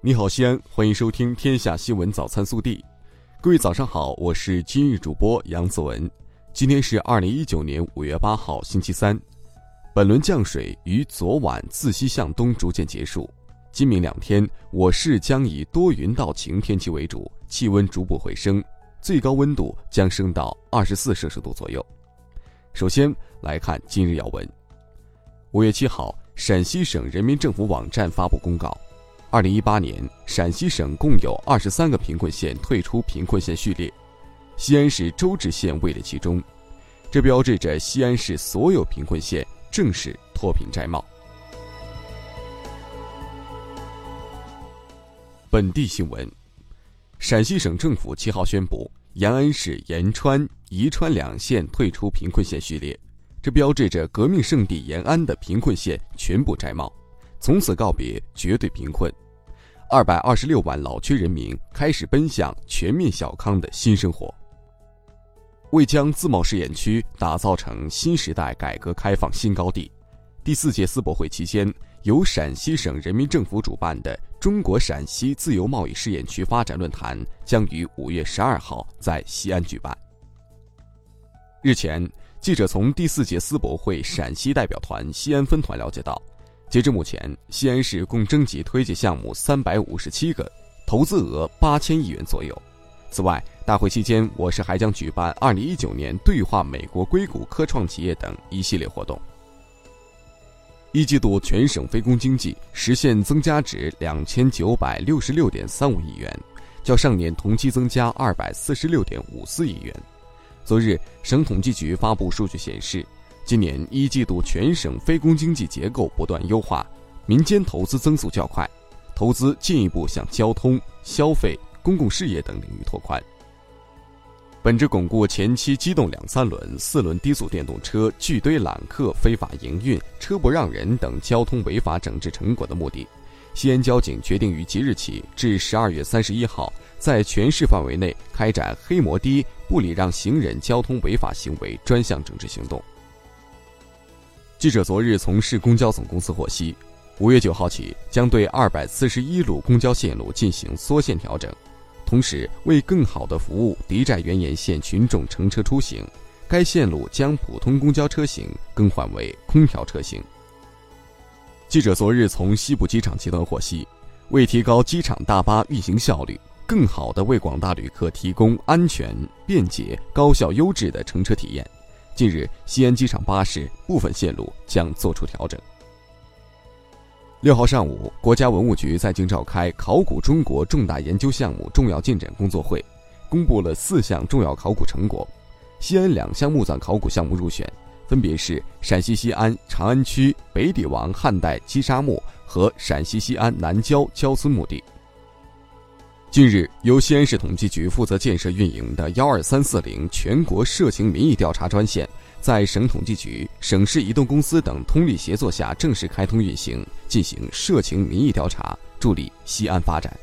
你好，西安，欢迎收听《天下新闻早餐速递》。各位早上好，我是今日主播杨子文。今天是二零一九年五月八号，星期三。本轮降水于昨晚自西向东逐渐结束，今明两天我市将以多云到晴天气为主，气温逐步回升，最高温度将升到二十四摄氏度左右。首先来看今日要闻。五月七号。陕西省人民政府网站发布公告，二零一八年陕西省共有二十三个贫困县退出贫困县序列，西安市周至县位列其中，这标志着西安市所有贫困县正式脱贫摘帽。本地新闻：陕西省政府七号宣布，延安市延川、宜川两县退出贫困县序列。这标志着革命圣地延安的贫困县全部摘帽，从此告别绝对贫困。二百二十六万老区人民开始奔向全面小康的新生活。为将自贸试验区打造成新时代改革开放新高地，第四届世博会期间，由陕西省人民政府主办的中国陕西自由贸易试验区发展论坛将于五月十二号在西安举办。日前。记者从第四届世博会陕西代表团西安分团了解到，截至目前，西安市共征集推介项目三百五十七个，投资额八千亿元左右。此外，大会期间，我市还将举办二零一九年对话美国硅谷科创企业等一系列活动。一季度全省非公经济实现增加值两千九百六十六点三五亿元，较上年同期增加二百四十六点五四亿元。昨日，省统计局发布数据显示，今年一季度全省非公经济结构不断优化，民间投资增速较快，投资进一步向交通、消费、公共事业等领域拓宽。本着巩固前期机动两三轮、四轮低速电动车聚堆揽客、非法营运、车不让人等交通违法整治成果的目的，西安交警决定于即日起至十二月三十一号，在全市范围内开展黑摩的。不礼让行人交通违法行为专项整治行动。记者昨日从市公交总公司获悉，五月九号起将对二百四十一路公交线路进行缩线调整，同时为更好地服务狄寨原沿线群众乘车出行，该线路将普通公交车型更换为空调车型。记者昨日从西部机场集团获悉，为提高机场大巴运行效率。更好地为广大旅客提供安全、便捷、高效、优质的乘车体验。近日，西安机场巴士部分线路将作出调整。六号上午，国家文物局在京召开考古中国重大研究项目重要进展工作会，公布了四项重要考古成果。西安两项墓葬考古项目入选，分别是陕西西安长安区北底王汉代击杀墓和陕西西安南郊焦村墓地。近日，由西安市统计局负责建设运营的“幺二三四零”全国社情民意调查专线，在省统计局、省市移动公司等通力协作下正式开通运行，进行社情民意调查，助力西安发展。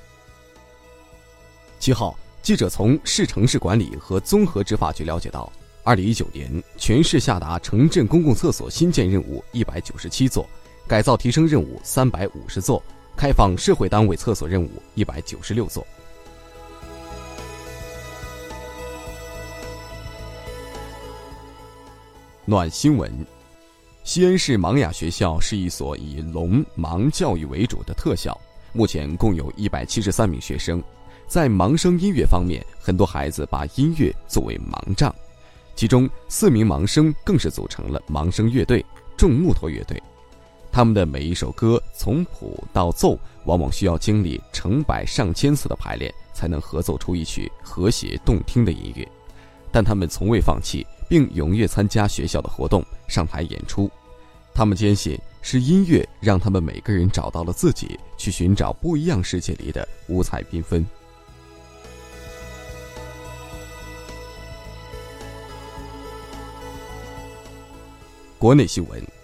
七号，记者从市城市管理和综合执法局了解到，二零一九年全市下达城镇公共厕所新建任务一百九十七座，改造提升任务三百五十座。开放社会单位厕所任务一百九十六座。暖新闻：西安市盲哑学校是一所以聋盲教育为主的特校，目前共有一百七十三名学生。在盲声音乐方面，很多孩子把音乐作为盲杖，其中四名盲生更是组成了盲声乐队——种木头乐队。他们的每一首歌从谱到奏，往往需要经历成百上千次的排练，才能合奏出一曲和谐动听的音乐。但他们从未放弃，并踊跃参加学校的活动，上台演出。他们坚信，是音乐让他们每个人找到了自己，去寻找不一样世界里的五彩缤纷。国内新闻。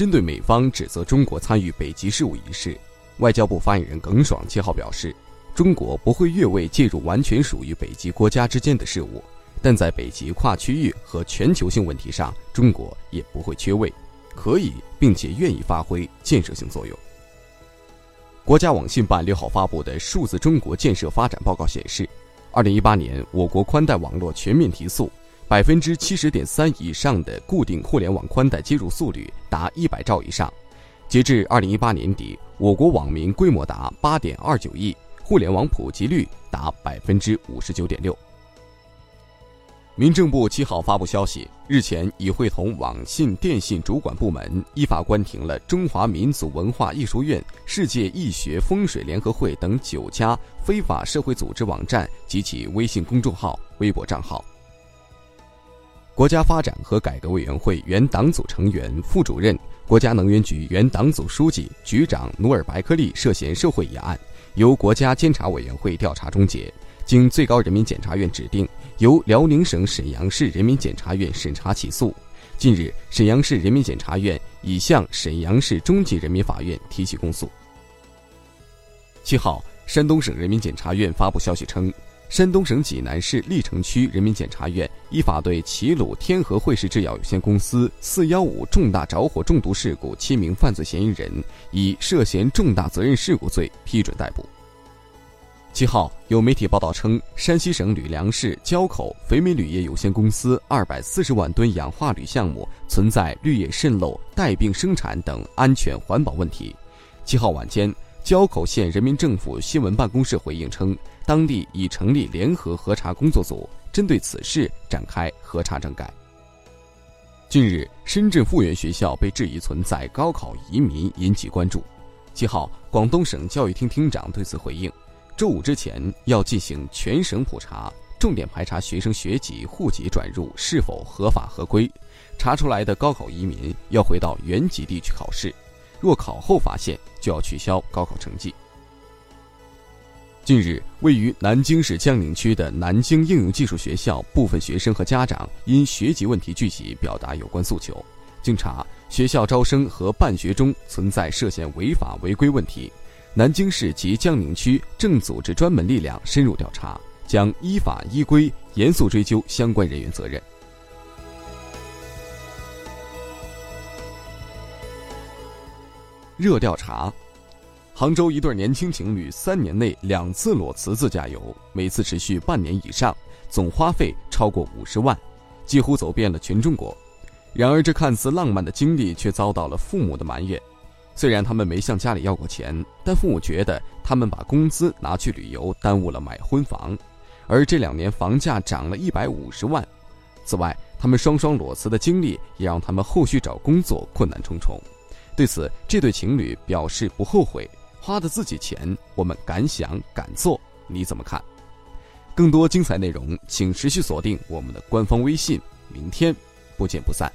针对美方指责中国参与北极事务一事，外交部发言人耿爽七号表示，中国不会越位介入完全属于北极国家之间的事务，但在北极跨区域和全球性问题上，中国也不会缺位，可以并且愿意发挥建设性作用。国家网信办六号发布的《数字中国建设发展报告》显示，二零一八年我国宽带网络全面提速，百分之七十点三以上的固定互联网宽带接入速率达一百兆以上。截至二零一八年底，我国网民规模达八点二九亿，互联网普及率达百分之五十九点六。民政部七号发布消息，日前已会同网信电信主管部门依法关停了中华民族文化艺术院、世界易学风水联合会等九家非法社会组织网站及其微信公众号、微博账号。国家发展和改革委员会原党组成员、副主任、国家能源局原党组书记、局长努尔白克力涉嫌受贿一案，由国家监察委员会调查终结。经最高人民检察院指定，由辽宁省沈阳市人民检察院审查起诉。近日，沈阳市人民检察院已向沈阳市中级人民法院提起公诉。七号，山东省人民检察院发布消息称，山东省济南市历城区人民检察院依法对齐鲁天河汇氏制药有限公司“四幺五”重大着火中毒事故七名犯罪嫌疑人，以涉嫌重大责任事故罪批准逮捕。七号，有媒体报道称，山西省吕梁市交口肥美铝业有限公司二百四十万吨氧化铝项目存在氯液渗漏、带病生产等安全环保问题。七号晚间，交口县人民政府新闻办公室回应称，当地已成立联合核查工作组，针对此事展开核查整改。近日，深圳复原学校被质疑存在高考移民，引起关注。七号，广东省教育厅厅长对此回应。周五之前要进行全省普查，重点排查学生学籍、户籍转入是否合法合规。查出来的高考移民要回到原籍地去考试，若考后发现，就要取消高考成绩。近日，位于南京市江宁区的南京应用技术学校部分学生和家长因学籍问题聚集，表达有关诉求。经查，学校招生和办学中存在涉嫌违法违规问题。南京市及江宁区正组织专门力量深入调查，将依法依规严肃追究相关人员责任。热调查：杭州一对年轻情侣三年内两次裸辞自驾游，每次持续半年以上，总花费超过五十万，几乎走遍了全中国。然而，这看似浪漫的经历却遭到了父母的埋怨。虽然他们没向家里要过钱，但父母觉得他们把工资拿去旅游，耽误了买婚房。而这两年房价涨了一百五十万。此外，他们双双裸辞的经历也让他们后续找工作困难重重。对此，这对情侣表示不后悔，花的自己钱，我们敢想敢做。你怎么看？更多精彩内容，请持续锁定我们的官方微信。明天，不见不散。